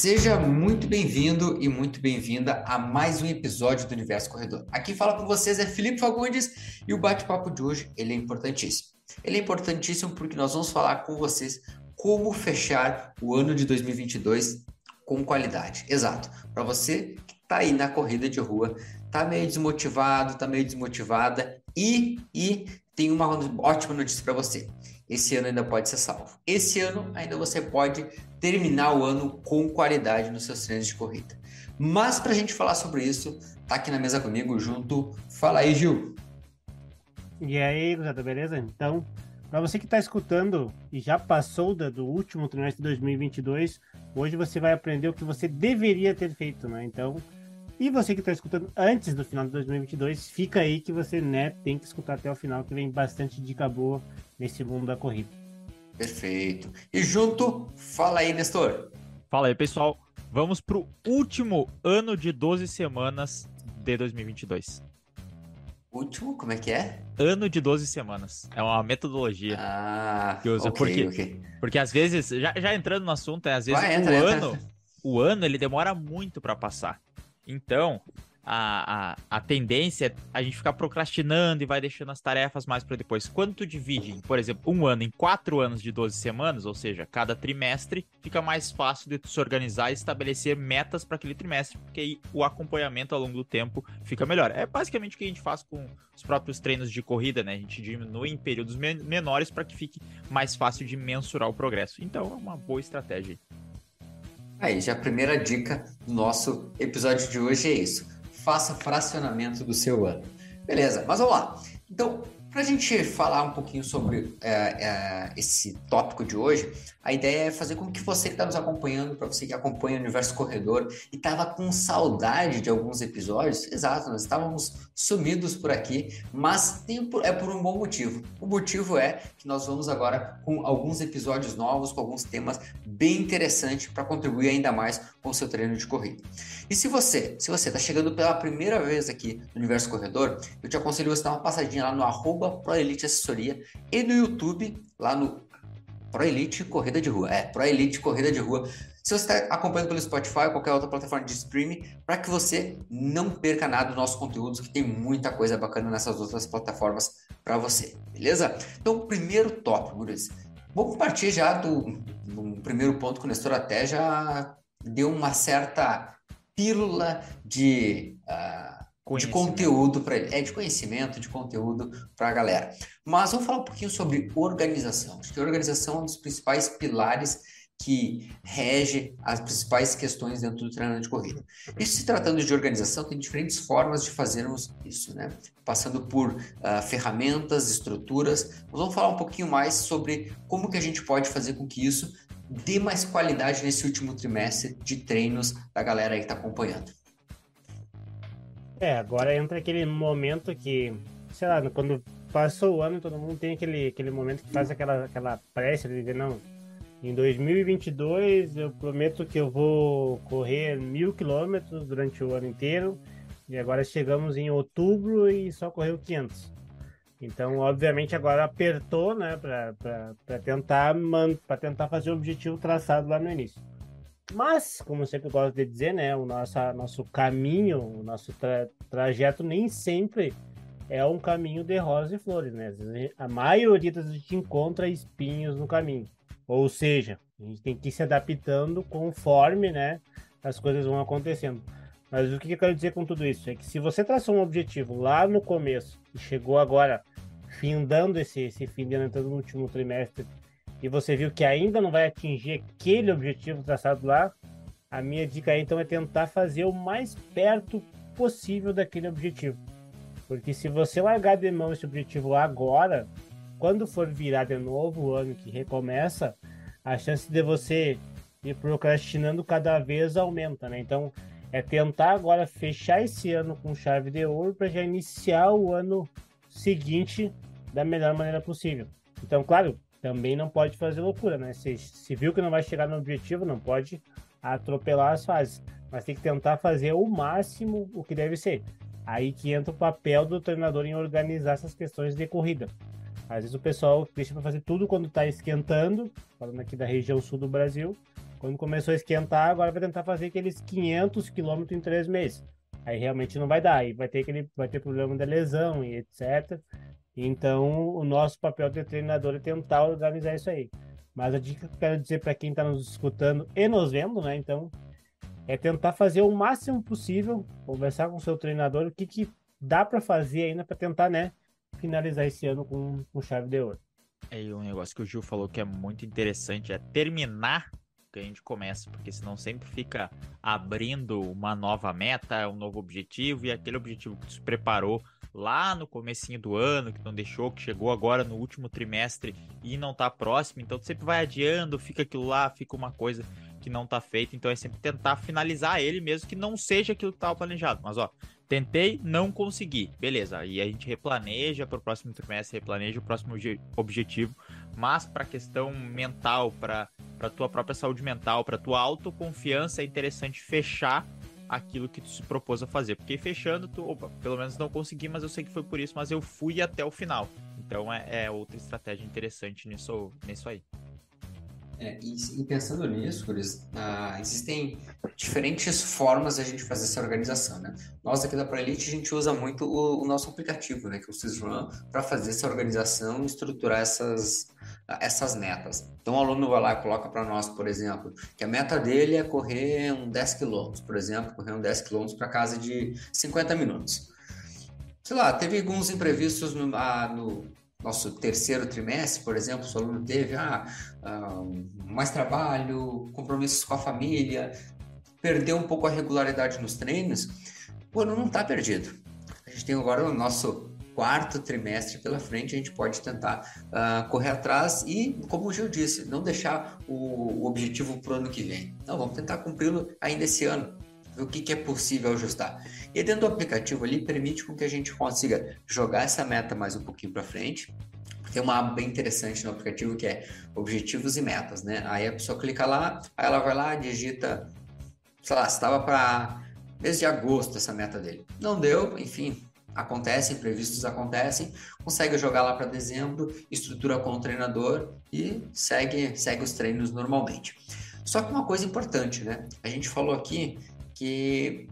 Seja muito bem-vindo e muito bem-vinda a mais um episódio do Universo Corredor. Aqui fala com vocês é Felipe Fagundes e o bate-papo de hoje ele é importantíssimo. Ele é importantíssimo porque nós vamos falar com vocês como fechar o ano de 2022 com qualidade. Exato. Para você que está aí na corrida de rua, está meio desmotivado, está meio desmotivada e, e tem uma ótima notícia para você. Esse ano ainda pode ser salvo. Esse ano ainda você pode terminar o ano com qualidade nos seus treinos de corrida. Mas para a gente falar sobre isso, tá aqui na mesa comigo junto. Fala aí, Gil. E aí, Gustavo, beleza? Então, para você que está escutando e já passou do último trimestre de 2022, hoje você vai aprender o que você deveria ter feito, né? Então, e você que está escutando antes do final de 2022, fica aí que você né, tem que escutar até o final, que vem bastante dica boa nesse mundo da corrida. Perfeito. E junto, fala aí, Nestor. Fala aí, pessoal. Vamos para o último ano de 12 semanas de 2022. Último, como é que é? Ano de 12 semanas. É uma metodologia ah, que usa. Okay, porque, okay. porque às vezes, já, já entrando no assunto, é, às vezes Vai, o entra, ano, entra. o ano ele demora muito para passar. Então, a, a, a tendência é a gente ficar procrastinando e vai deixando as tarefas mais para depois. Quando tu divide, por exemplo, um ano em quatro anos de 12 semanas, ou seja, cada trimestre, fica mais fácil de tu se organizar e estabelecer metas para aquele trimestre, porque aí o acompanhamento ao longo do tempo fica melhor. É basicamente o que a gente faz com os próprios treinos de corrida, né? A gente diminui em períodos men menores para que fique mais fácil de mensurar o progresso. Então, é uma boa estratégia. Aí, já a primeira dica do nosso episódio de hoje é isso faça fracionamento do seu ano. Beleza, mas vamos lá. Então, para a gente falar um pouquinho sobre é, é, esse tópico de hoje, a ideia é fazer com que você que está nos acompanhando, para você que acompanha o Universo Corredor e estava com saudade de alguns episódios, exato, nós estávamos sumidos por aqui, mas tem, é por um bom motivo. O motivo é que nós vamos agora com alguns episódios novos, com alguns temas bem interessantes para contribuir ainda mais com o seu treino de corrida. E se você, se você está chegando pela primeira vez aqui no Universo Corredor, eu te aconselho você dar uma passadinha lá no arroba Assessoria e no YouTube, lá no ProElite Corrida de Rua. É, ProElite Corrida de Rua. Se você está acompanhando pelo Spotify ou qualquer outra plataforma de streaming, para que você não perca nada dos nossos conteúdos, que tem muita coisa bacana nessas outras plataformas para você, beleza? Então, primeiro tópico, Guris. Vamos partir já do, do primeiro ponto que o Nestor até já deu uma certa pílula de, uh, de conteúdo para ele. É, de conhecimento, de conteúdo para a galera. Mas vamos falar um pouquinho sobre organização. Acho que a organização é um dos principais pilares que rege as principais questões dentro do treinamento de corrida. Isso se tratando de organização, tem diferentes formas de fazermos isso, né? Passando por uh, ferramentas, estruturas. Nós vamos falar um pouquinho mais sobre como que a gente pode fazer com que isso dê mais qualidade nesse último trimestre de treinos da galera aí que está acompanhando. É, agora entra aquele momento que, sei lá, quando passou o ano, todo mundo tem aquele, aquele momento que faz aquela, aquela pressa de dizer, não, em 2022 eu prometo que eu vou correr mil quilômetros durante o ano inteiro, e agora chegamos em outubro e só correu 500. Então, obviamente, agora apertou, né, para tentar, para tentar fazer o objetivo traçado lá no início. Mas, como eu sempre gosto de dizer, né, o nosso, nosso caminho, o nosso tra trajeto nem sempre é um caminho de rosas e flores, né? A maioria das vezes a gente encontra espinhos no caminho. Ou seja, a gente tem que ir se adaptando conforme, né, as coisas vão acontecendo. Mas o que eu quero dizer com tudo isso? É que se você traçou um objetivo lá no começo e chegou agora findando esse, esse fim de ano, entrando no último trimestre, e você viu que ainda não vai atingir aquele objetivo traçado lá, a minha dica aí então é tentar fazer o mais perto possível daquele objetivo. Porque se você largar de mão esse objetivo agora, quando for virar de novo o ano que recomeça, a chance de você ir procrastinando cada vez aumenta, né? Então, é tentar agora fechar esse ano com chave de ouro para já iniciar o ano seguinte da melhor maneira possível. Então, claro, também não pode fazer loucura, né? Se, se viu que não vai chegar no objetivo, não pode atropelar as fases, mas tem que tentar fazer o máximo o que deve ser. Aí que entra o papel do treinador em organizar essas questões de corrida. Às vezes o pessoal deixa para fazer tudo quando está esquentando, falando aqui da região sul do Brasil, Quando começou a esquentar, agora vai tentar fazer aqueles 500 quilômetros em três meses. Aí realmente não vai dar, aí vai ter aquele, vai ter problema de lesão e etc. Então, o nosso papel de treinador é tentar organizar isso aí. Mas a dica que eu quero dizer para quem está nos escutando e nos vendo, né? Então, é tentar fazer o máximo possível, conversar com o seu treinador, o que, que dá para fazer ainda para tentar, né, finalizar esse ano com, com chave de ouro. É, um negócio que o Gil falou que é muito interessante é terminar que a gente começa, porque senão sempre fica abrindo uma nova meta, um novo objetivo, e aquele objetivo que se preparou lá no comecinho do ano, que não deixou, que chegou agora no último trimestre e não tá próximo, então sempre vai adiando, fica aquilo lá, fica uma coisa que não tá feita, então é sempre tentar finalizar ele mesmo que não seja aquilo que tava planejado. Mas ó, tentei, não consegui. Beleza, aí a gente replaneja para o próximo trimestre, replaneja o próximo objetivo, mas para questão mental, para para tua própria saúde mental, para tua autoconfiança, é interessante fechar aquilo que tu se propôs a fazer. Porque fechando, tu, opa, pelo menos não consegui, mas eu sei que foi por isso, mas eu fui até o final. Então é, é outra estratégia interessante nisso, nisso aí. É, e, e, pensando nisso, Curis, ah, existem diferentes formas a gente fazer essa organização, né? Nós aqui da ProElite, a gente usa muito o, o, nosso aplicativo, né, que é o SysRun, para fazer essa organização e estruturar essas, essas metas. Então, o aluno vai lá e coloca para nós, por exemplo, que a meta dele é correr um 10 quilômetros, por exemplo, correr um 10 quilômetros para casa de 50 minutos. Sei lá, teve alguns imprevistos no, ah, no nosso terceiro trimestre, por exemplo, o aluno teve ah, ah, mais trabalho, compromissos com a família, perdeu um pouco a regularidade nos treinos, o ano não está perdido. A gente tem agora o nosso quarto trimestre pela frente, a gente pode tentar uh, correr atrás e, como o Gil disse, não deixar o, o objetivo para o ano que vem. Não, vamos tentar cumpri-lo ainda esse ano, o que, que é possível ajustar. E dentro do aplicativo ali, permite com que a gente consiga jogar essa meta mais um pouquinho para frente, tem uma aba bem interessante no aplicativo que é objetivos e metas, né? Aí a pessoa clica lá, aí ela vai lá, digita, sei lá, estava para mês de agosto essa meta dele. Não deu, enfim, acontecem, imprevistos acontecem, consegue jogar lá para dezembro, estrutura com o treinador e segue, segue os treinos normalmente. Só que uma coisa importante, né? A gente falou aqui que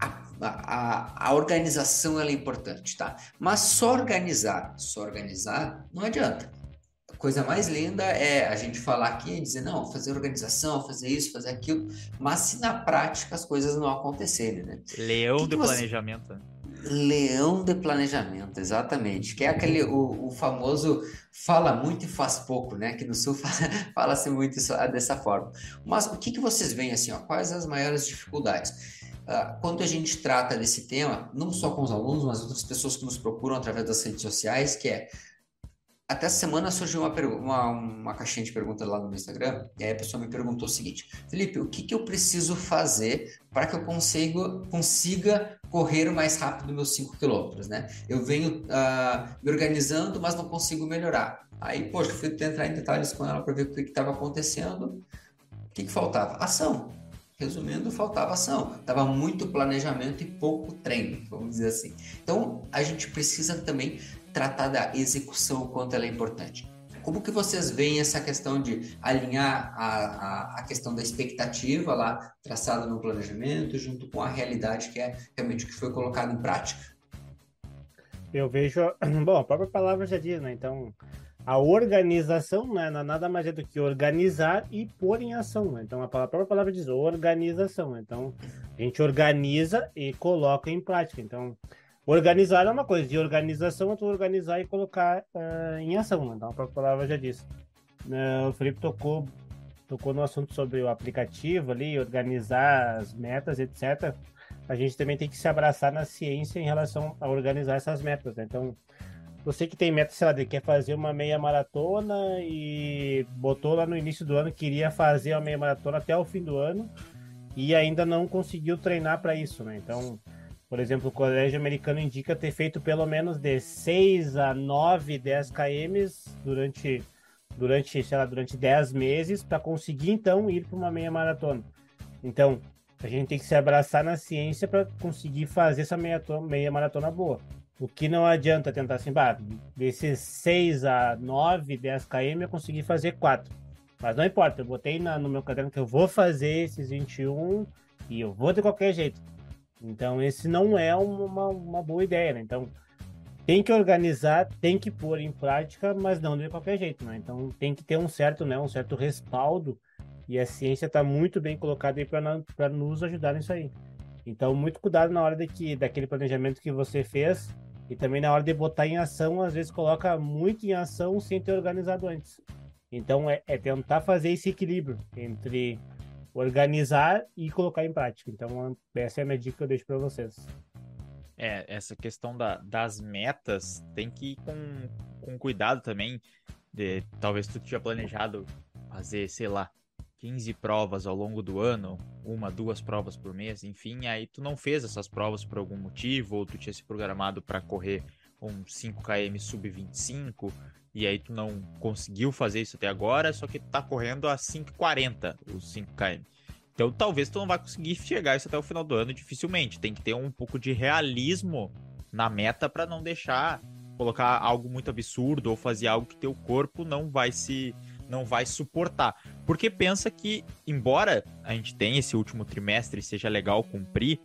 a, a, a organização é importante, tá? Mas só organizar, só organizar não adianta. A coisa mais linda é a gente falar aqui e dizer, não, fazer organização, fazer isso, fazer aquilo, mas se na prática as coisas não acontecerem, né? Leão do você... planejamento. Leão de planejamento, exatamente. Que é aquele, o, o, famoso fala muito e faz pouco, né? Que no Sul fala-se muito isso, dessa forma. Mas o que, que vocês veem assim, ó, quais as maiores dificuldades? Uh, quando a gente trata desse tema, não só com os alunos, mas outras pessoas que nos procuram através das redes sociais, que é até essa semana surgiu uma, uma, uma, caixinha de perguntas lá no meu Instagram, e aí a pessoa me perguntou o seguinte: Felipe, o que, que eu preciso fazer para que eu consiga, consiga correr mais rápido meus 5 quilômetros, né? Eu venho uh, me organizando, mas não consigo melhorar. Aí, poxa, fui entrar em detalhes com ela para ver o que estava acontecendo. O que, que faltava? Ação. Resumindo, faltava ação. Tava muito planejamento e pouco treino, vamos dizer assim. Então, a gente precisa também tratar da execução, o quanto ela é importante. Como que vocês veem essa questão de alinhar a, a, a, questão da expectativa lá traçada no planejamento junto com a realidade que é realmente o que foi colocado em prática? Eu vejo, bom, a própria palavra já diz, né? Então, a organização né, nada mais é do que organizar e pôr em ação. Né? Então, a própria palavra diz organização. Então, a gente organiza e coloca em prática. Então, Organizar é uma coisa, de organização é tu organizar e colocar uh, em ação, então a própria palavra já disse. Uh, o Felipe tocou, tocou no assunto sobre o aplicativo ali, organizar as metas, etc. A gente também tem que se abraçar na ciência em relação a organizar essas metas, né? Então, você que tem meta, sei lá, de quer fazer uma meia maratona e botou lá no início do ano, queria fazer a meia maratona até o fim do ano e ainda não conseguiu treinar para isso, né? Então, por exemplo, o colégio americano indica ter feito pelo menos de 6 a 9, 10 km durante, durante, sei lá, durante 10 meses para conseguir então ir para uma meia maratona. Então, a gente tem que se abraçar na ciência para conseguir fazer essa meia, meia maratona boa. O que não adianta tentar assim, bah, desses 6 a 9, 10 km eu consegui fazer 4. Mas não importa, eu botei na, no meu caderno que eu vou fazer esses 21 e eu vou de qualquer jeito. Então, esse não é uma, uma boa ideia, né? Então, tem que organizar, tem que pôr em prática, mas não de qualquer jeito, né? Então, tem que ter um certo, né, um certo respaldo e a ciência está muito bem colocada aí para nos ajudar nisso aí. Então, muito cuidado na hora de que, daquele planejamento que você fez e também na hora de botar em ação, às vezes coloca muito em ação sem ter organizado antes. Então, é, é tentar fazer esse equilíbrio entre organizar e colocar em prática. Então, essa é a minha dica que eu deixo para vocês. É, essa questão da, das metas tem que ir com, com cuidado também. De, talvez tu tinha planejado fazer, sei lá, 15 provas ao longo do ano, uma, duas provas por mês, enfim, aí tu não fez essas provas por algum motivo, ou tu tinha se programado para correr um 5km sub 25, e aí tu não conseguiu fazer isso até agora, só que tu tá correndo a 5,40 os 5km. Então talvez tu não vai conseguir chegar isso até o final do ano dificilmente. Tem que ter um pouco de realismo na meta para não deixar colocar algo muito absurdo ou fazer algo que teu corpo não vai se não vai suportar. Porque pensa que, embora a gente tenha esse último trimestre seja legal cumprir,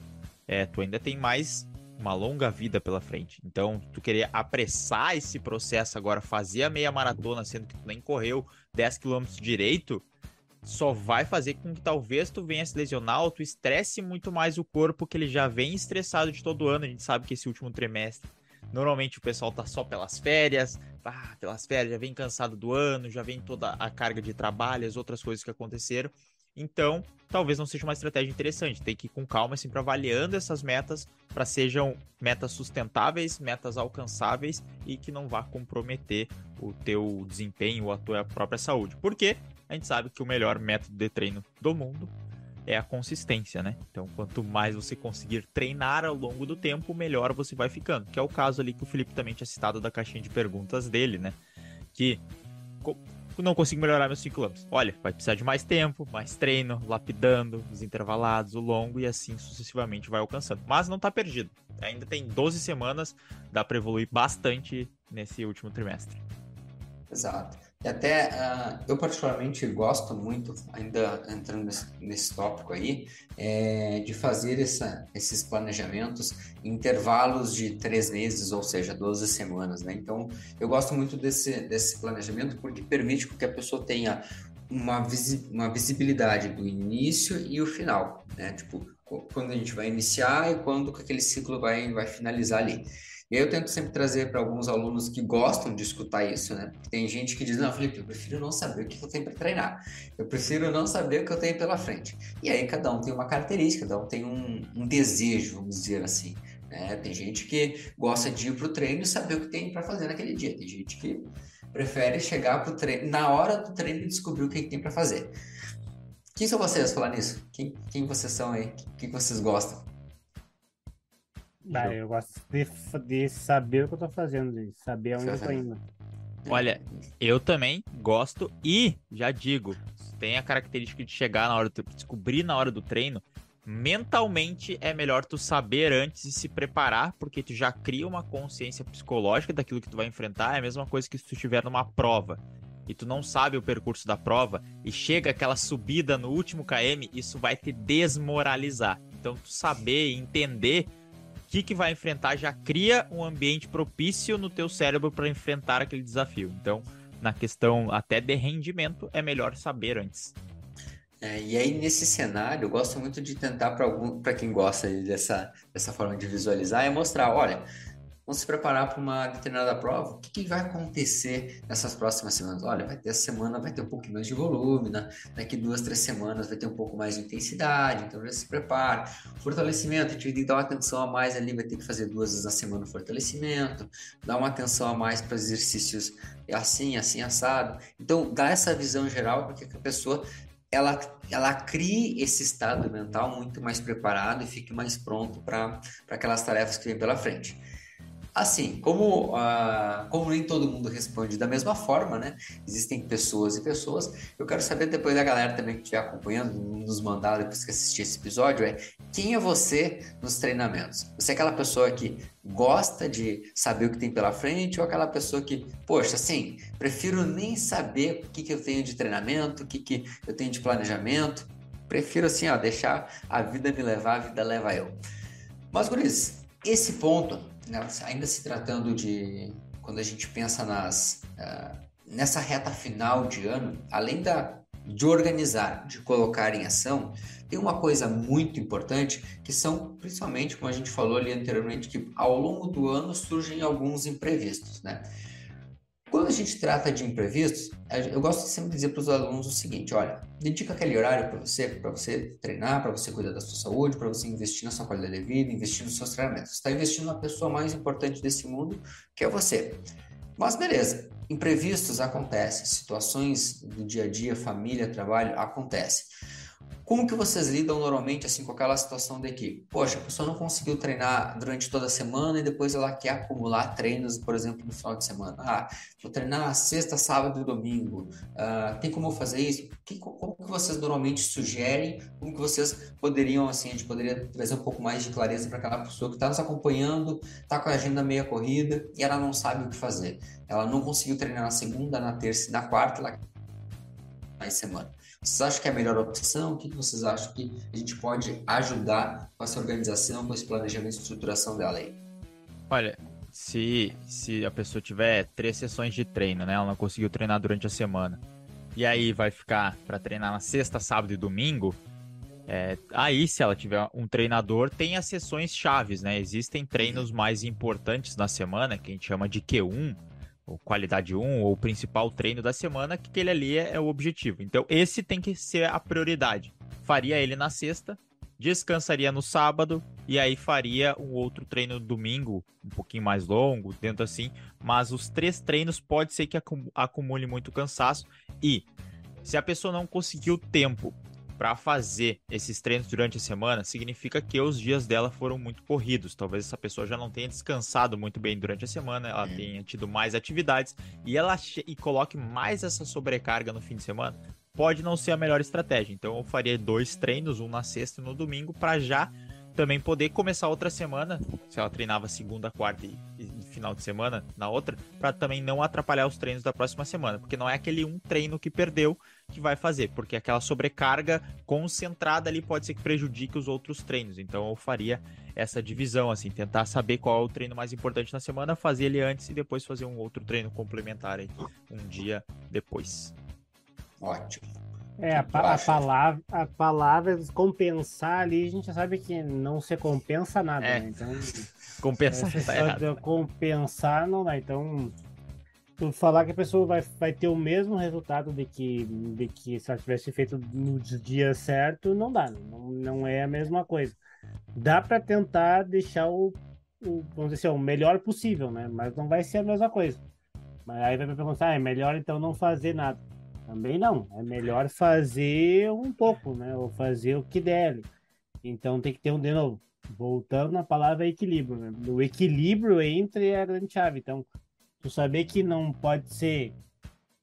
é, tu ainda tem mais uma longa vida pela frente. Então, tu querer apressar esse processo agora, fazer a meia maratona, sendo que tu nem correu 10 km direito, só vai fazer com que talvez tu venha se lesionar ou tu estresse muito mais o corpo que ele já vem estressado de todo ano. A gente sabe que esse último trimestre Normalmente o pessoal tá só pelas férias, ah, pelas férias, já vem cansado do ano, já vem toda a carga de trabalho, as outras coisas que aconteceram. Então, talvez não seja uma estratégia interessante. Tem que ir com calma, sempre avaliando essas metas para sejam metas sustentáveis, metas alcançáveis e que não vá comprometer o teu desempenho ou a tua própria saúde. Porque a gente sabe que o melhor método de treino do mundo é a consistência, né? Então, quanto mais você conseguir treinar ao longo do tempo, melhor você vai ficando. Que é o caso ali que o Felipe também tinha citado da caixinha de perguntas dele, né? Que não consigo melhorar meus 5 km. Olha, vai precisar de mais tempo, mais treino, lapidando, os intervalados, o longo e assim sucessivamente vai alcançando. Mas não tá perdido. Ainda tem 12 semanas, dá para evoluir bastante nesse último trimestre. Exato. E até uh, eu particularmente gosto muito, ainda entrando nesse, nesse tópico aí, é, de fazer essa, esses planejamentos em intervalos de três meses, ou seja, 12 semanas, né? Então, eu gosto muito desse, desse planejamento porque permite que a pessoa tenha uma, visi uma visibilidade do início e o final, né? Tipo, quando a gente vai iniciar e quando aquele ciclo vai, vai finalizar ali. E eu tento sempre trazer para alguns alunos que gostam de escutar isso, né? Tem gente que diz, não, Felipe, eu prefiro não saber o que eu tenho para treinar. Eu prefiro não saber o que eu tenho pela frente. E aí cada um tem uma característica, cada um tem um, um desejo, vamos dizer assim. Né? Tem gente que gosta de ir para o treino e saber o que tem para fazer naquele dia. Tem gente que prefere chegar para o treino, na hora do treino e descobrir o que tem para fazer. Quem são vocês falar nisso? Quem, quem vocês são aí? O que vocês gostam? Ah, eu gosto de, de saber o que eu tô fazendo, de saber onde eu tô indo. Olha, eu também gosto e já digo, tem a característica de chegar na hora do descobrir na hora do treino. Mentalmente é melhor tu saber antes e se preparar, porque tu já cria uma consciência psicológica daquilo que tu vai enfrentar. É a mesma coisa que se tu estiver numa prova e tu não sabe o percurso da prova e chega aquela subida no último KM, isso vai te desmoralizar. Então tu saber, entender que, que vai enfrentar já cria um ambiente propício no teu cérebro para enfrentar aquele desafio. Então, na questão até de rendimento, é melhor saber antes. É, e aí, nesse cenário, eu gosto muito de tentar, para quem gosta dessa, dessa forma de visualizar, é mostrar: olha, vamos se preparar para uma determinada prova, o que, que, vai acontecer nessas próximas semanas? Olha, vai ter essa semana, vai ter um pouquinho mais de volume, né? daqui duas, três semanas vai ter um pouco mais de intensidade, então já se prepara. Fortalecimento, a gente tem que dar uma atenção a mais ali, vai ter que fazer duas vezes na semana fortalecimento, dar uma atenção a mais para exercícios assim, assim, assado. Então, dá essa visão geral para que a pessoa ela, ela crie esse estado mental muito mais preparado e fique mais pronto para aquelas tarefas que vem pela frente. Assim, como, uh, como nem todo mundo responde da mesma forma, né? Existem pessoas e pessoas. Eu quero saber depois da galera também que estiver acompanhando, nos mandar depois que assistir esse episódio, é quem é você nos treinamentos? Você é aquela pessoa que gosta de saber o que tem pela frente ou aquela pessoa que, poxa, assim, prefiro nem saber o que, que eu tenho de treinamento, o que, que eu tenho de planejamento. Prefiro assim, ó, deixar a vida me levar, a vida leva eu. Mas, Guris, esse ponto né, ainda se tratando de quando a gente pensa nas uh, nessa reta final de ano, além da de organizar, de colocar em ação, tem uma coisa muito importante que são, principalmente, como a gente falou ali anteriormente, que ao longo do ano surgem alguns imprevistos, né? Quando a gente trata de imprevistos, eu gosto de sempre dizer para os alunos o seguinte: olha, dedica aquele horário para você, para você treinar, para você cuidar da sua saúde, para você investir na sua qualidade de vida, investir nos seus treinamentos. Está investindo na pessoa mais importante desse mundo, que é você. Mas beleza, imprevistos acontecem, situações do dia a dia, família, trabalho, acontecem. Como que vocês lidam normalmente assim com aquela situação de que, poxa, a pessoa não conseguiu treinar durante toda a semana e depois ela quer acumular treinos, por exemplo, no final de semana. Ah, vou treinar sexta, sábado e domingo. Ah, tem como fazer isso? Que, como que vocês normalmente sugerem? Como que vocês poderiam, assim, a gente poderia trazer um pouco mais de clareza para aquela pessoa que está nos acompanhando, está com a agenda meia corrida e ela não sabe o que fazer. Ela não conseguiu treinar na segunda, na terça e na quarta, ela mais semana. Vocês acham que é a melhor opção? O que vocês acham que a gente pode ajudar com essa organização, com esse planejamento e estruturação dela aí? Olha, se, se a pessoa tiver três sessões de treino, né? Ela não conseguiu treinar durante a semana. E aí vai ficar para treinar na sexta, sábado e domingo. É, aí, se ela tiver um treinador, tem as sessões chaves, né? Existem treinos mais importantes na semana, que a gente chama de Q1, ou qualidade 1, ou principal treino da semana, que aquele ali é, é o objetivo. Então, esse tem que ser a prioridade. Faria ele na sexta, descansaria no sábado e aí faria um outro treino no domingo, um pouquinho mais longo, dentro assim. Mas os três treinos pode ser que acumule muito cansaço e se a pessoa não conseguiu tempo para fazer esses treinos durante a semana, significa que os dias dela foram muito corridos. Talvez essa pessoa já não tenha descansado muito bem durante a semana, ela é. tenha tido mais atividades e ela e coloque mais essa sobrecarga no fim de semana. Pode não ser a melhor estratégia. Então eu faria dois treinos, um na sexta e no domingo, para já também poder começar outra semana, se ela treinava segunda, quarta e, e final de semana na outra, para também não atrapalhar os treinos da próxima semana, porque não é aquele um treino que perdeu que vai fazer, porque aquela sobrecarga concentrada ali pode ser que prejudique os outros treinos. Então eu faria essa divisão assim, tentar saber qual é o treino mais importante na semana, fazer ele antes e depois fazer um outro treino complementar aí um dia depois. Ótimo. É, a, a, palavra, a palavra compensar ali, a gente sabe que não se compensa nada, é. né? Então, compensar é, tá errado. Compensar não dá. Então, falar que a pessoa vai, vai ter o mesmo resultado de que, de que se ela tivesse feito no dia certo, não dá. Não, não é a mesma coisa. Dá para tentar deixar o, o, vamos dizer assim, o melhor possível, né? Mas não vai ser a mesma coisa. Mas aí vai perguntar, ah, é melhor então não fazer nada. Também não. É melhor fazer um pouco, né? Ou fazer o que der. Então tem que ter um, de novo, voltando na palavra equilíbrio, né? O equilíbrio entre a grande chave. Então, tu saber que não pode ser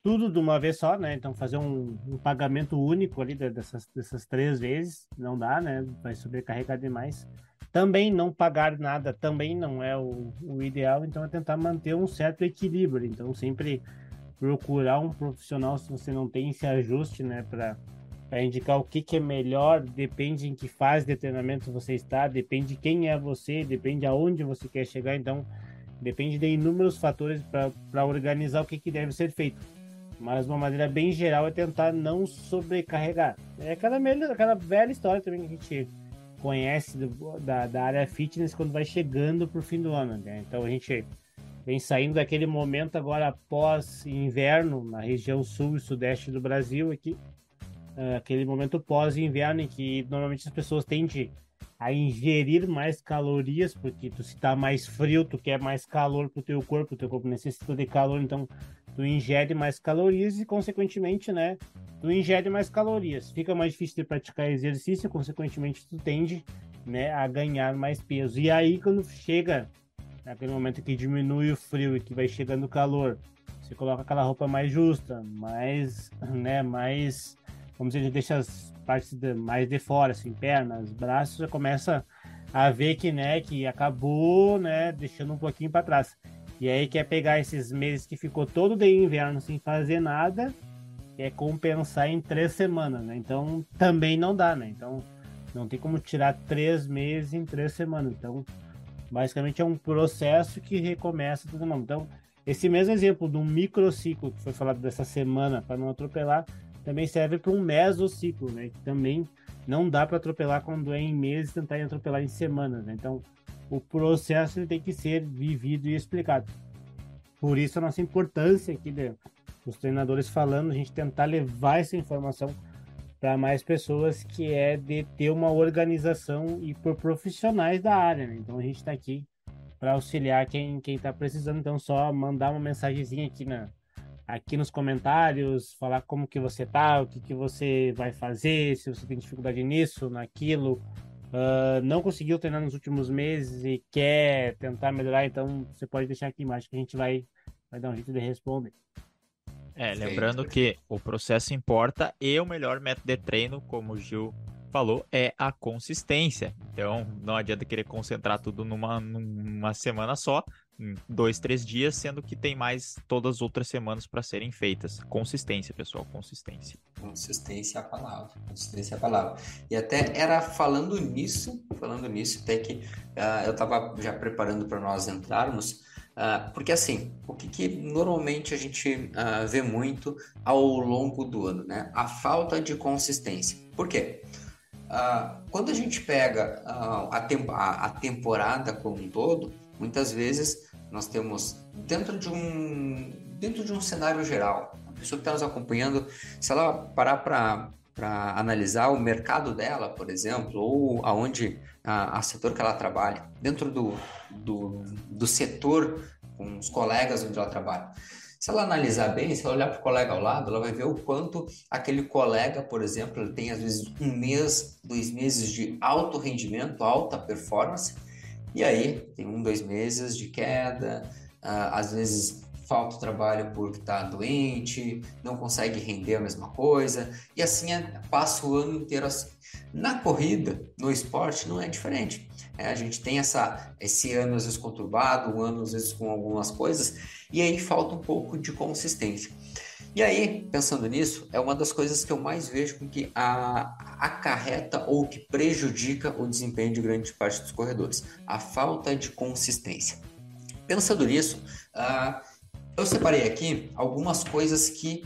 tudo de uma vez só, né? Então fazer um, um pagamento único ali dessas, dessas três vezes não dá, né? Vai sobrecarregar demais. Também não pagar nada também não é o, o ideal, então é tentar manter um certo equilíbrio. Então sempre procurar um profissional se você não tem esse ajuste, né, para indicar o que, que é melhor, depende em que fase de treinamento você está, depende quem é você, depende aonde você quer chegar, então depende de inúmeros fatores para organizar o que, que deve ser feito. Mas uma maneira bem geral é tentar não sobrecarregar. É aquela, velha, aquela velha história também que a gente conhece do, da, da área fitness quando vai chegando para o fim do ano. Né? Então a gente vem saindo daquele momento agora pós-inverno na região sul e sudeste do Brasil aqui, uh, aquele momento pós-inverno em que normalmente as pessoas tendem a ingerir mais calorias, porque tu se tá mais frio, tu quer mais calor pro teu corpo, o teu corpo necessita de calor, então tu ingere mais calorias e consequentemente, né, tu ingere mais calorias. Fica mais difícil de praticar exercício, consequentemente tu tende, né, a ganhar mais peso. E aí quando chega aquele momento que diminui o frio e que vai chegando o calor, você coloca aquela roupa mais justa, mais, né, mais, vamos dizer, deixa as partes de, mais de fora, assim, pernas, braços, já começa a ver que, né, que acabou, né, deixando um pouquinho para trás. E aí quer pegar esses meses que ficou todo de inverno sem fazer nada, é compensar em três semanas, né? Então também não dá, né? Então não tem como tirar três meses em três semanas. Então, basicamente é um processo que recomeça tudo novo. Então, esse mesmo exemplo um microciclo que foi falado dessa semana para não atropelar, também serve para um mesociclo, né? Que também não dá para atropelar quando é em meses, tentar atropelar em semanas, né? Então, o processo tem que ser vivido e explicado. Por isso a nossa importância aqui de, os treinadores falando, a gente tentar levar essa informação para mais pessoas, que é de ter uma organização e por profissionais da área. Né? Então a gente está aqui para auxiliar quem quem está precisando. Então só mandar uma mensagenzinha aqui na aqui nos comentários, falar como que você tá, o que que você vai fazer, se você tem dificuldade nisso, naquilo, uh, não conseguiu treinar nos últimos meses e quer tentar melhorar, então você pode deixar aqui embaixo que a gente vai vai dar um jeito de responder. É, lembrando que o processo importa e o melhor método de treino, como o Gil falou, é a consistência. Então, não adianta querer concentrar tudo numa, numa semana só, em dois, três dias, sendo que tem mais todas as outras semanas para serem feitas. Consistência, pessoal, consistência. Consistência é a palavra. Consistência é a palavra. E até era falando nisso, falando nisso, até que uh, eu estava já preparando para nós entrarmos. Uh, porque assim, o que, que normalmente a gente uh, vê muito ao longo do ano, né? A falta de consistência. Por quê? Uh, quando a gente pega a, a, a, temporada como um todo, muitas vezes nós temos dentro de um dentro de um cenário geral, a pessoa que está nos acompanhando, se ela parar para para analisar o mercado dela, por exemplo, ou aonde a, a setor que ela trabalha, dentro do, do, do setor com os colegas onde ela trabalha. Se ela analisar bem, se ela olhar para o colega ao lado, ela vai ver o quanto aquele colega, por exemplo, ele tem às vezes um mês, dois meses de alto rendimento, alta performance, e aí tem um, dois meses de queda, às vezes falta trabalho porque está doente, não consegue render a mesma coisa, e assim é, passa o ano inteiro assim. Na corrida, no esporte, não é diferente. É, a gente tem essa, esse ano às vezes conturbado, um ano às vezes com algumas coisas, e aí falta um pouco de consistência. E aí, pensando nisso, é uma das coisas que eu mais vejo que a, acarreta ou que prejudica o desempenho de grande parte dos corredores, a falta de consistência. Pensando nisso, uh, eu separei aqui algumas coisas que,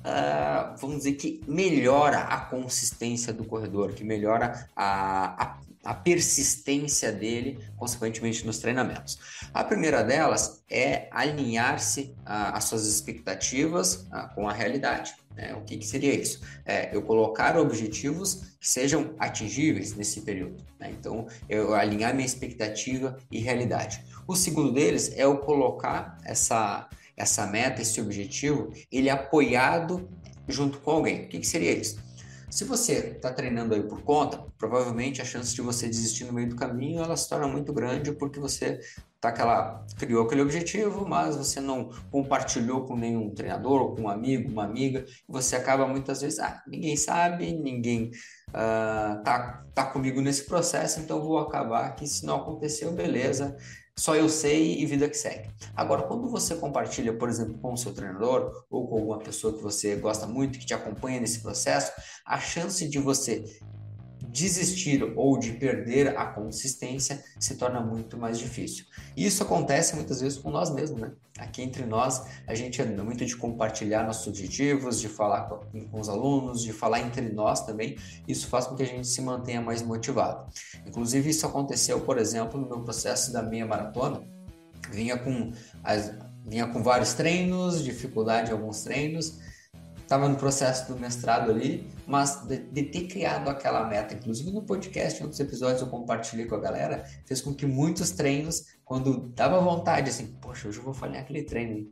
uh, vamos dizer, que melhora a consistência do corredor, que melhora a, a, a persistência dele, consequentemente, nos treinamentos. A primeira delas é alinhar-se uh, às suas expectativas uh, com a realidade. Né? O que, que, seria isso? É eu colocar objetivos que sejam atingíveis nesse período. Né? Então, eu alinhar minha expectativa e realidade. O segundo deles é eu colocar essa, essa meta, esse objetivo, ele apoiado junto com alguém. O que, que seria isso? Se você está treinando aí por conta, provavelmente a chance de você desistir no meio do caminho ela se torna muito grande porque você tá aquela criou aquele objetivo, mas você não compartilhou com nenhum treinador com um amigo, uma amiga, e você acaba muitas vezes, ah, ninguém sabe, ninguém uh, tá, tá comigo nesse processo, então vou acabar que se não aconteceu, beleza, só eu sei e vida que segue. Agora, quando você compartilha, por exemplo, com o seu treinador ou com alguma pessoa que você gosta muito, que te acompanha nesse processo, a chance de você desistir ou de perder a consistência se torna muito mais difícil. E isso acontece muitas vezes com nós mesmos, né? Aqui entre nós, a gente anda muito de compartilhar nossos objetivos, de falar com, os alunos, de falar entre nós também. Isso faz com que a gente se mantenha mais motivado. Inclusive, isso aconteceu, por exemplo, no meu processo da meia maratona. Vinha com, as, vinha com vários treinos, dificuldade em alguns treinos, estava no processo do mestrado ali, mas de, de, ter criado aquela meta, inclusive no podcast, em outros episódios eu compartilhei com a galera, fez com que muitos treinos, quando dava vontade, assim, poxa, hoje eu vou falhar aquele treino.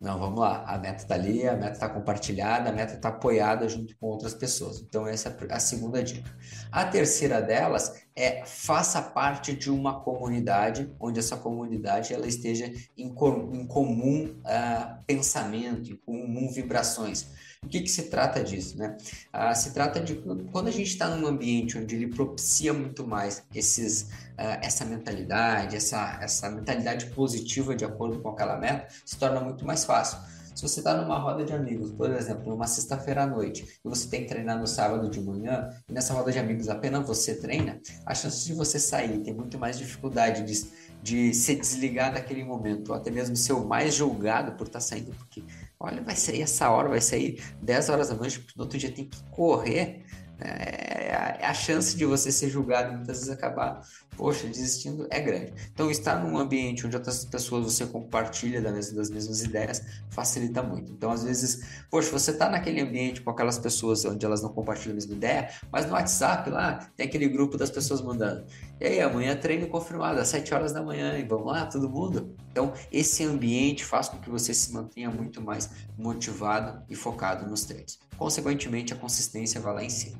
Não, vamos lá, a meta está ali, a meta está compartilhada, a meta está apoiada junto com outras pessoas. Então, essa é a segunda dica. A terceira delas é faça parte de uma comunidade onde essa comunidade ela esteja em, com, em comum uh, pensamento, em comum vibrações. O que, que se trata disso, né? Uh, se trata de quando a gente está num ambiente onde ele propicia muito mais esses, uh, essa mentalidade, essa, essa mentalidade positiva de acordo com aquela meta, se torna muito mais fácil. Se você está numa roda de amigos, por exemplo, numa sexta-feira à noite, e você tem que treinar no sábado de manhã, e nessa roda de amigos apenas você treina, a chance de você sair tem muito mais dificuldade de, de se desligar daquele momento, ou até mesmo ser o mais julgado por estar tá saindo, porque olha, vai sair essa hora, vai sair 10 horas da noite, porque no outro dia tem que correr. É, a, chance de você ser julgado muitas vezes acabar, poxa, desistindo é grande. Então, estar num ambiente onde outras pessoas você compartilha das mesmas ideias facilita muito. Então, às vezes, poxa, você está naquele ambiente com aquelas pessoas onde elas não compartilham a mesma ideia, mas no WhatsApp lá tem aquele grupo das pessoas mandando. E aí, amanhã treino confirmado às 7 horas da manhã, e vamos lá, todo mundo? Então, esse ambiente faz com que você se mantenha muito mais motivado e focado nos treinos. Consequentemente, a consistência vai lá em cima.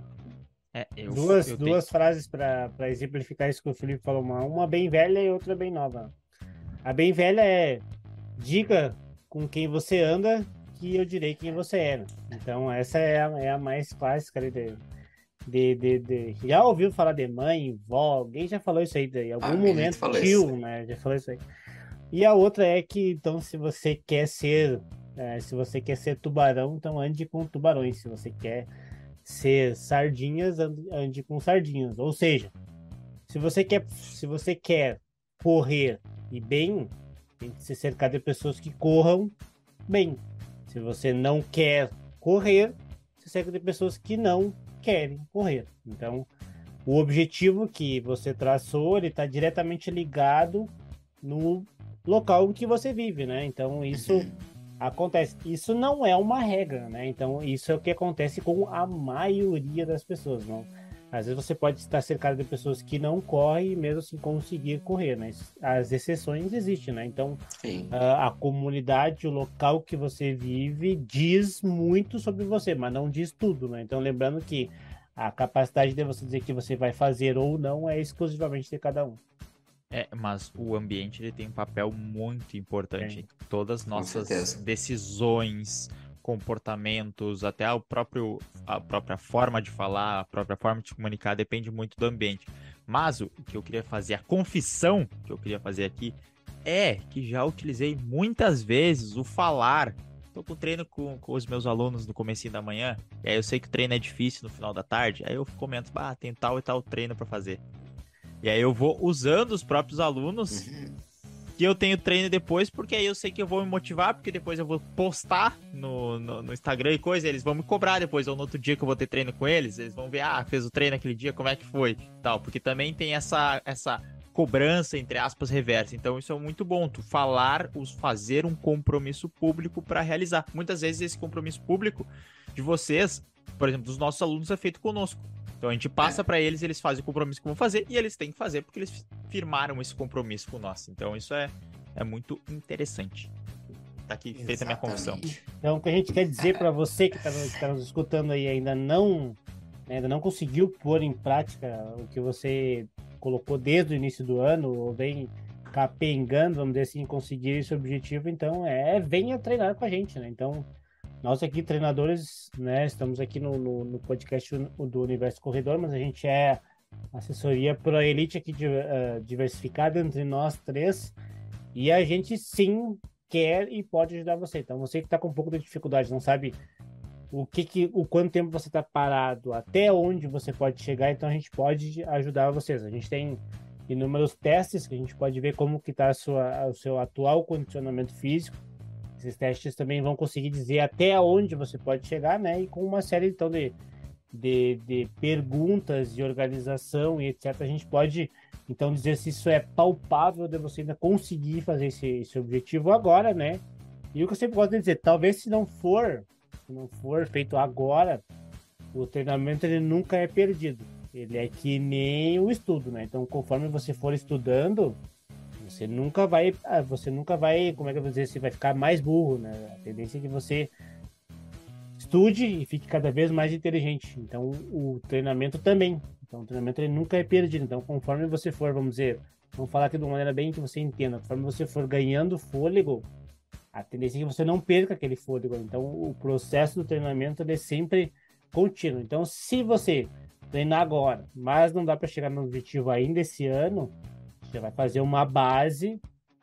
É, eu, duas eu duas tenho... frases para exemplificar isso que o Felipe falou, uma, uma bem velha e outra bem nova. A bem velha é diga com quem você anda que eu direi quem você é. Então essa é a, é a mais clássica de, de, de, de, Já ouviu falar de mãe, vó, alguém já falou isso aí em algum ah, momento, tio, isso. né? Já falou isso aí. E a outra é que, então, se você quer ser, é, se você quer ser tubarão, então ande com tubarões. Se você quer ser sardinhas, ande com sardinhas. Ou seja, se você quer, se você quer correr e bem, tem que se cercar de pessoas que corram bem. Se você não quer correr, se cerca de pessoas que não querem correr. Então, o objetivo que você traçou, ele está diretamente ligado no local em que você vive, né? Então, isso uhum. Acontece. Isso não é uma regra, né? Então, isso é o que acontece com a maioria das pessoas, não? Às vezes você pode estar cercado de pessoas que não correm e mesmo assim conseguir correr, né? As exceções existem, né? Então, a, a, comunidade, o local que você vive diz muito sobre você, mas não diz tudo, né? Então, lembrando que a capacidade de você dizer que você vai fazer ou não é exclusivamente de cada um. É, mas o ambiente ele tem um papel muito importante. É. Todas as nossas decisões, comportamentos, até o próprio, a própria forma de falar, a própria forma de se comunicar depende muito do ambiente. Mas o que eu queria fazer, a confissão que eu queria fazer aqui é que já utilizei muitas vezes o falar. Tô com treino com, com os meus alunos no começo da manhã, e aí eu sei que o treino é difícil no final da tarde, aí eu comento, ah, tem tal e tal treino para fazer. E aí eu vou usando os próprios alunos que eu tenho treino depois, porque aí eu sei que eu vou me motivar, porque depois eu vou postar no, no, no Instagram e coisa, e eles vão me cobrar depois, ou no outro dia que eu vou ter treino com eles, eles vão ver, ah, fez o treino aquele dia, como é que foi? Tal, porque também tem essa, essa cobrança, entre aspas, reversa. Então isso é muito bom, tu falar, os fazer um compromisso público para realizar. Muitas vezes esse compromisso público de vocês, por exemplo, dos nossos alunos é feito conosco. Então a gente passa é. para eles, eles fazem o compromisso que vão fazer e eles têm que fazer porque eles firmaram esse compromisso com nós. Então isso é, é muito interessante. Tá aqui Exatamente. feita a minha confissão. Então o que a gente quer dizer para você que está tá nos escutando aí ainda não né, ainda não conseguiu pôr em prática o que você colocou desde o início do ano ou vem capengando, vamos dizer assim, conseguir esse objetivo, então é venha treinar com a gente, né? Então nós aqui, treinadores, né, estamos aqui no, no, no podcast do Universo Corredor, mas a gente é assessoria para a elite aqui de, uh, diversificada entre nós três. E a gente sim quer e pode ajudar você. Então, você que está com um pouco de dificuldade, não sabe o que, que o quanto tempo você está parado, até onde você pode chegar, então a gente pode ajudar vocês. A gente tem inúmeros testes que a gente pode ver como que está o seu atual condicionamento físico esses testes também vão conseguir dizer até onde você pode chegar, né? E com uma série então de, de, de perguntas de organização e etc. A gente pode então dizer se isso é palpável de você ainda conseguir fazer esse, esse objetivo agora, né? E o que eu sempre gosto de dizer, talvez se não for, se não for feito agora, o treinamento ele nunca é perdido. Ele é que nem o estudo, né? Então, conforme você for estudando, você nunca vai, ah, você nunca vai, como é que eu vou dizer, você vai ficar mais burro, né? A tendência é que você estude e fique cada vez mais inteligente. Então, o treinamento também. Então o treinamento ele nunca é perdido. Então, conforme você for, vamos dizer, vamos falar aqui de uma maneira bem que você entenda, conforme você for ganhando fôlego, a tendência é que você não perca aquele fôlego. Então, o processo do treinamento é sempre contínuo. Então, se você treinar agora, mas não dá para chegar no objetivo ainda esse ano, você vai fazer uma base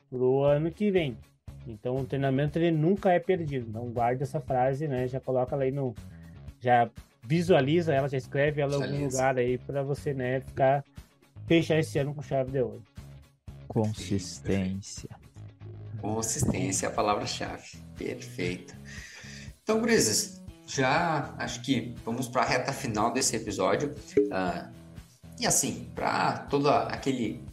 pro ano que vem. Então, o treinamento ele nunca é perdido. Então, guarda essa frase, né? Já coloca ela aí no já visualiza ela, já escreve ela em algum lugar aí para você, né, ficar fechar esse ano com chave de ouro. Consistência. Consistência é a palavra-chave. Perfeito. Então, Grises, já acho que vamos para a reta final desse episódio. Uh, e assim, para todo aquele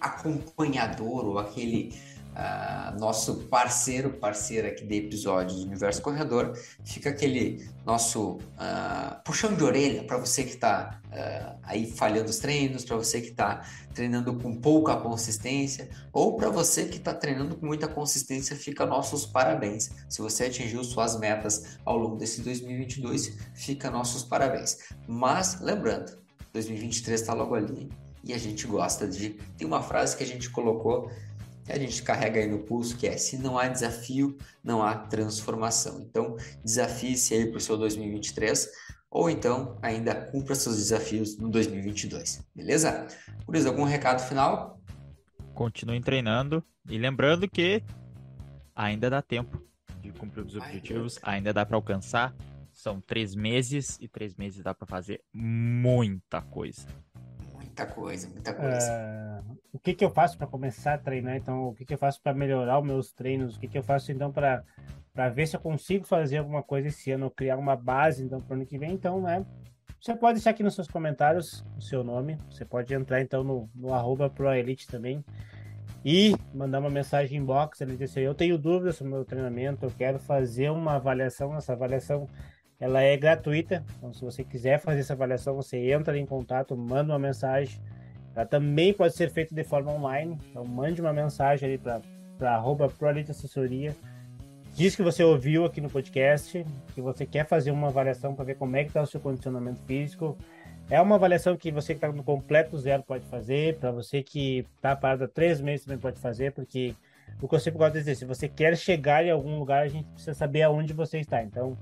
acompanhador ou aquele uh, nosso parceiro, parceira aqui de episódios do Universo Corredor, fica aquele nosso uh, puxão de orelha para você que está uh, ah, aí falhando os treinos, para você que está treinando com pouca consistência, ou para você que está treinando com muita consistência, fica nossos parabéns. Se você atingiu suas metas ao longo desse 2022, fica nossos parabéns. Mas lembrando, 2023 está logo ali e a gente gosta de. Tem uma frase que a gente colocou que a gente carrega aí no pulso, que é se não há desafio, não há transformação. Então, desafie-se aí para o seu 2023, ou então ainda cumpra seus desafios no 2022, beleza? Por isso, algum recado final? Continuem treinando e lembrando que ainda dá tempo de cumprir os objetivos, ainda dá para alcançar. São três meses e três meses dá para fazer muita coisa. Muita coisa, muita coisa. É, o que, que eu faço para começar a treinar? Então, o que, que eu faço para melhorar os meus treinos? O que, que eu faço então para para ver se eu consigo fazer alguma coisa esse ano, criar uma base então para o ano que vem? Então, né? Você pode deixar aqui nos seus comentários o seu nome. Você pode entrar então no, no arroba ProElite também e mandar uma mensagem inbox. Ele dizer eu tenho dúvidas sobre o meu treinamento, eu quero fazer uma avaliação. Essa avaliação ela é gratuita, então se você quiser fazer essa avaliação, você entra em contato, manda uma mensagem. Ela também pode ser feita de forma online, então mande uma mensagem ali para arroba Assessoria. Diz que você ouviu aqui no podcast, que você quer fazer uma avaliação para ver como é que está o seu condicionamento físico. É uma avaliação que você que está no completo zero pode fazer, para você que está parado há três meses também pode fazer, porque o que eu sempre gosto de dizer, se você quer chegar em algum lugar, a gente precisa saber aonde você está. Então,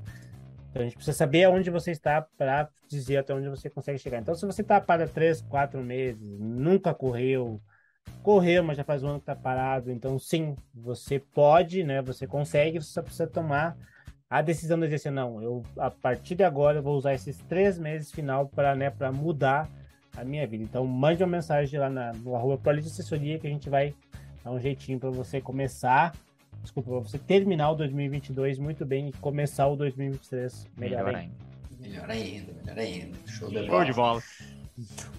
então a gente precisa saber aonde você está para dizer até onde você consegue chegar. Então, se você está parado três, quatro meses, nunca correu, correu, mas já faz um ano que está parado, então sim, você pode, né? Você consegue, você só precisa tomar a decisão de dizer não, eu a partir de agora eu vou usar esses três meses final para né, para mudar a minha vida. Então mande uma mensagem lá na, no arroba Assessoria que a gente vai dar um jeitinho para você começar desculpa, você terminar o 2022 muito bem e começar o 2023 melhor, melhor ainda. Melhor ainda, melhor ainda. Show de bola. Show de bola.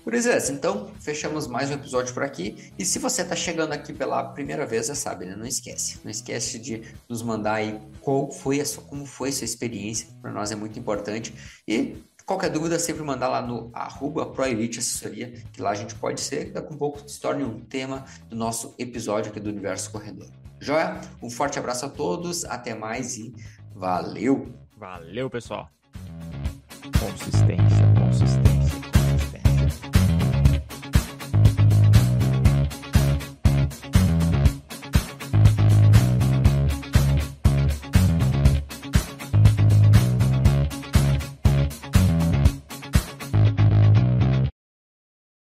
Por isso, então, fechamos mais um episódio por aqui. E se você está chegando aqui pela primeira vez, já sabe, né? Não esquece. Não esquece de nos mandar aí qual foi a sua, como foi a sua experiência. Para nós é muito importante. E qualquer dúvida, sempre mandar lá no arroba ProElite Assessoria, que lá a gente pode ser, que daqui a um pouco se torne um tema do nosso episódio aqui do Universo Corredor. Joia? Um forte abraço a todos, até mais e valeu! Valeu, pessoal! Consistência, consistência.